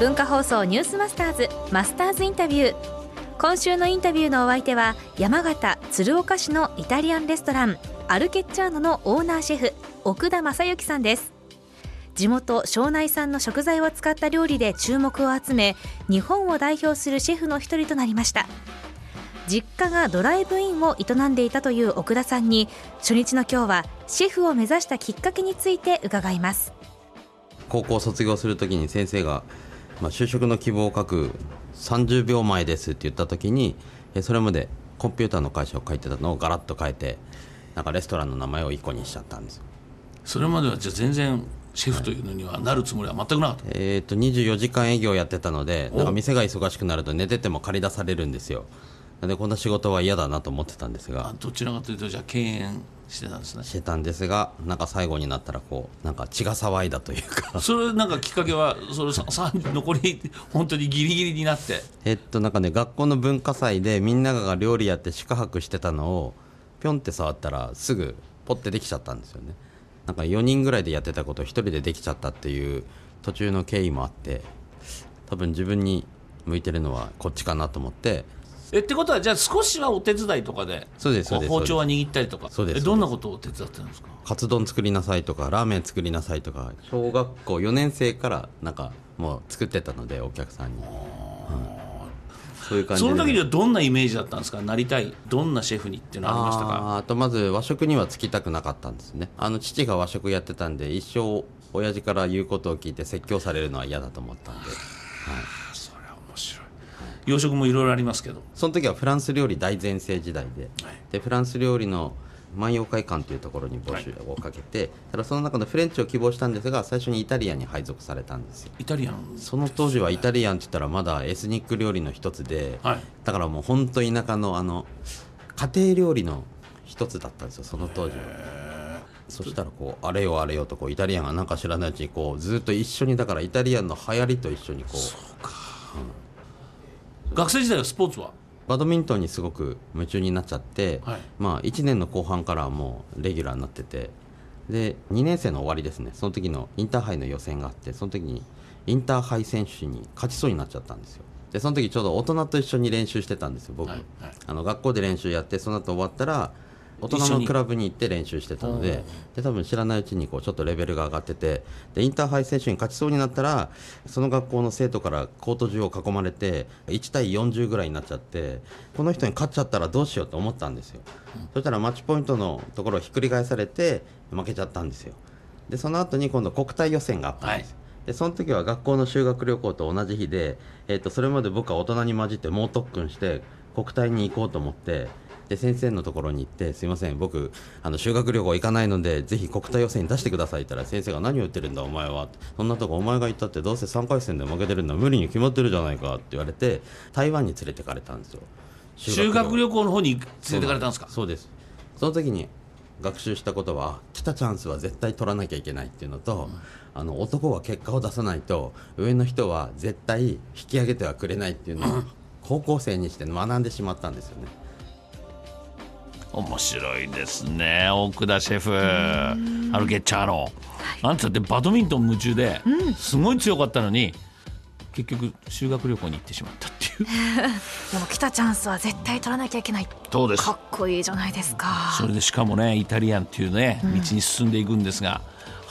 文化放送ニュースマスターズマスターズインタビュー。今週のインタビューのお相手は山形鶴岡市のイタリアンレストランアルケッチャーノのオーナーシェフ奥田正幸さんです。地元庄内産の食材を使った料理で注目を集め日本を代表するシェフの一人となりました。実家がドライブインを営んでいたという奥田さんに初日の今日はシェフを目指したきっかけについて伺います。高校卒業するときに先生が、まあ、就職の希望を書く30秒前ですって言ったときにそれまでコンピューターの会社を書いてたのをガラッと変えてなんかレストランの名前を1個にしちゃったんです。それまではじゃあ全然シェフというのにはなるつもりは全くなかった、えー、と24時間営業やってたのでなんか店が忙しくなると寝てても借り出されるんですよでこんな仕事は嫌だなと思ってたんですが。どちらかというとじゃあ敬遠してたんですね。してたんですがなんか最後になったらこうなんか血が騒いだというか。それなんかきっかけはそれさ さ残り本当にギリギリになって。えっとなんかね学校の文化祭でみんなが料理やって宿泊してたのをぴょんって触ったらすぐポッてできちゃったんですよね。なんか4人ぐらいでやってたことを1人でできちゃったっていう途中の経緯もあって多分自分に向いてるのはこっちかなと思ってえってことはじゃあ少しはお手伝いとかでそうですそうです包丁は握ったりとか。そうですえどんなことを手伝ってるんですか？カツ丼作りなさいとかラーメン作りなさいとか小学校4年生からなんかもう作ってたのでお客さんに、うん、そういう感じで。その時にはどんなイメージだったんですか？なりたいどんなシェフにっていうのはありましたか？あとまず和食には就きたくなかったんですね。あの父が和食やってたんで一生親父から言うことを聞いて説教されるのは嫌だと思ったんで、洋食もいろいろありますけど。その時はフランス料理大全盛時代で,、でフランス料理の万葉会館というところに募集をかけて、ただその中のフレンチを希望したんですが最初にイタリアンに配属されたんですよ。イタリアンその当時はイタリアンって言ったらまだエスニック料理の一つで、はい。だからもう本当田舎のあの家庭料理の一つだったんですよその当時は。そしたらこうあれよあれよとこうイタリアンがなんか知らないうちにこうずっと一緒にだからイタリアンの流行りと一緒にこう学生時代はスポーツは？バドミントンにすごく夢中になっちゃって、はい。まあ、1年の後半からはもうレギュラーになっててで2年生の終わりですね。その時のインターハイの予選があってその時にインターハイ選手に勝ちそうになっちゃったんですよ。でその時ちょうど大人と一緒に練習してたんですよ僕、はいはい。あの学校で練習やってその後終わったら大人のクラブに行って練習してたのでで多分知らないうちにこうちょっとレベルが上がっててでインターハイ選手に勝ちそうになったらその学校の生徒からコート中を囲まれて1対40ぐらいになっちゃってこの人に勝っちゃったらどうしようと思ったんですよ、そしたらマッチポイントのところをひっくり返されて負けちゃったんですよ。でその後に今度国体予選があったんですよ、でその時は学校の修学旅行と同じ日で、えー、とそれまで僕は大人に混じって猛特訓して国体に行こうと思ってで先生のところに行ってすいません僕あの修学旅行行かないのでぜひ国体予選に出してくださいって言ったら先生が何を言ってるんだお前は。そんなとこお前が言ったってどうせ3回戦で負けてるんだ無理に決まってるじゃないかって言われて台湾に連れてかれたんですよ。修学旅行の方に連れてかれたんですか？そうです。その時に学習したことは来たチャンスは絶対取らなきゃいけないっていうのと、あの男は結果を出さないと上の人は絶対引き上げてはくれないっていうのを 高校生にして学んでしまったんですよね面白いですね奥田シェフ。アルゲッチャーノなんつってバドミントン夢中ですごい強かったのに結局修学旅行に行ってしまったっていう。でも来たチャンスは絶対取らなきゃいけない。そうです。かっこいいじゃないですか。それでしかもねイタリアンっていうね道に進んでいくんですが、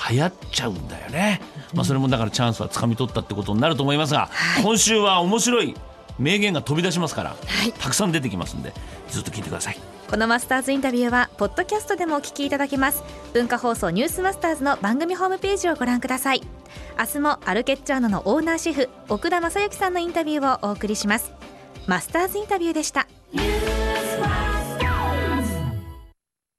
流行っちゃうんだよね、まあ、それもだからチャンスはつかみ取ったってことになると思いますが、今週は面白い名言が飛び出しますから、たくさん出てきますんでずっと聞いてください。このマスターズインタビューはポッドキャストでもお聞きいただけます。文化放送ニュースマスターズの番組ホームページをご覧ください。明日もアルケッチャーノのオーナーシェフ奥田正幸さんのインタビューをお送りします。マスターズインタビューでした